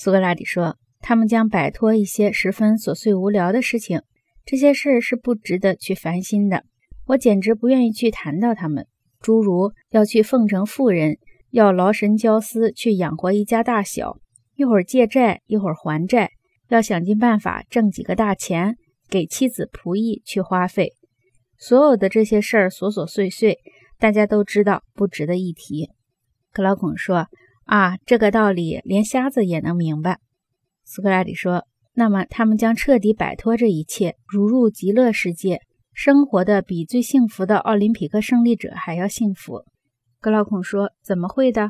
苏格拉底说：“他们将摆脱一些十分琐碎无聊的事情，这些事是不值得去烦心的。我简直不愿意去谈到他们，诸如要去奉承富人，要劳神交思去养活一家大小，一会儿借债，一会儿还债，要想尽办法挣几个大钱，给妻子仆役去花费。所有的这些事儿琐琐碎碎，大家都知道，不值得一提。”克劳孔说。啊，这个道理连瞎子也能明白。苏格拉底说：“那么他们将彻底摆脱这一切，如入极乐世界，生活的比最幸福的奥林匹克胜利者还要幸福。”格劳孔说：“怎么会的？”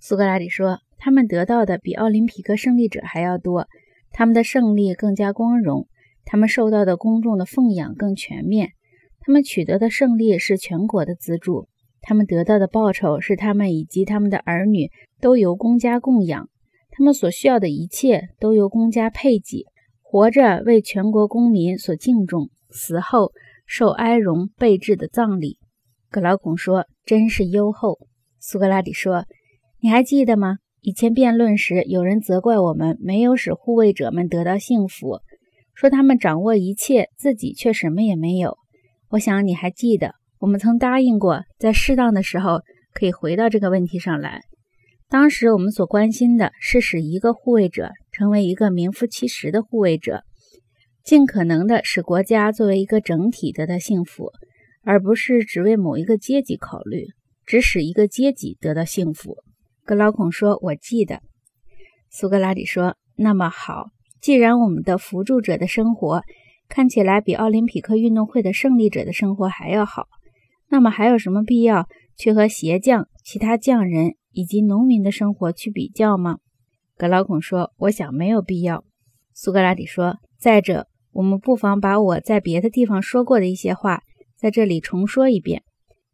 苏格拉底说：“他们得到的比奥林匹克胜利者还要多，他们的胜利更加光荣，他们受到的公众的奉养更全面，他们取得的胜利是全国的资助。”他们得到的报酬是他们以及他们的儿女都由公家供养，他们所需要的一切都由公家配给。活着为全国公民所敬重，死后受哀荣备至的葬礼。格劳孔说：“真是优厚。”苏格拉底说：“你还记得吗？以前辩论时，有人责怪我们没有使护卫者们得到幸福，说他们掌握一切，自己却什么也没有。我想你还记得。”我们曾答应过，在适当的时候可以回到这个问题上来。当时我们所关心的是使一个护卫者成为一个名副其实的护卫者，尽可能的使国家作为一个整体得到幸福，而不是只为某一个阶级考虑，只使一个阶级得到幸福。格劳孔说：“我记得。”苏格拉底说：“那么好，既然我们的辅助者的生活看起来比奥林匹克运动会的胜利者的生活还要好。”那么还有什么必要去和鞋匠、其他匠人以及农民的生活去比较吗？格劳孔说：“我想没有必要。”苏格拉底说：“再者，我们不妨把我在别的地方说过的一些话在这里重说一遍。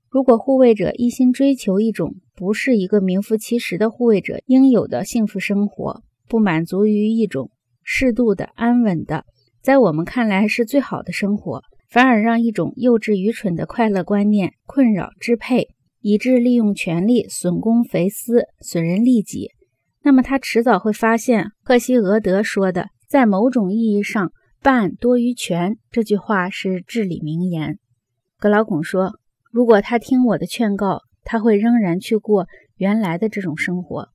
如果护卫者一心追求一种不是一个名副其实的护卫者应有的幸福生活，不满足于一种适度的、安稳的，在我们看来是最好的生活。”反而让一种幼稚愚蠢的快乐观念困扰支配，以致利用权力损公肥私、损人利己。那么他迟早会发现赫西俄德说的“在某种意义上，办多于权”这句话是至理名言。格劳孔说：“如果他听我的劝告，他会仍然去过原来的这种生活。”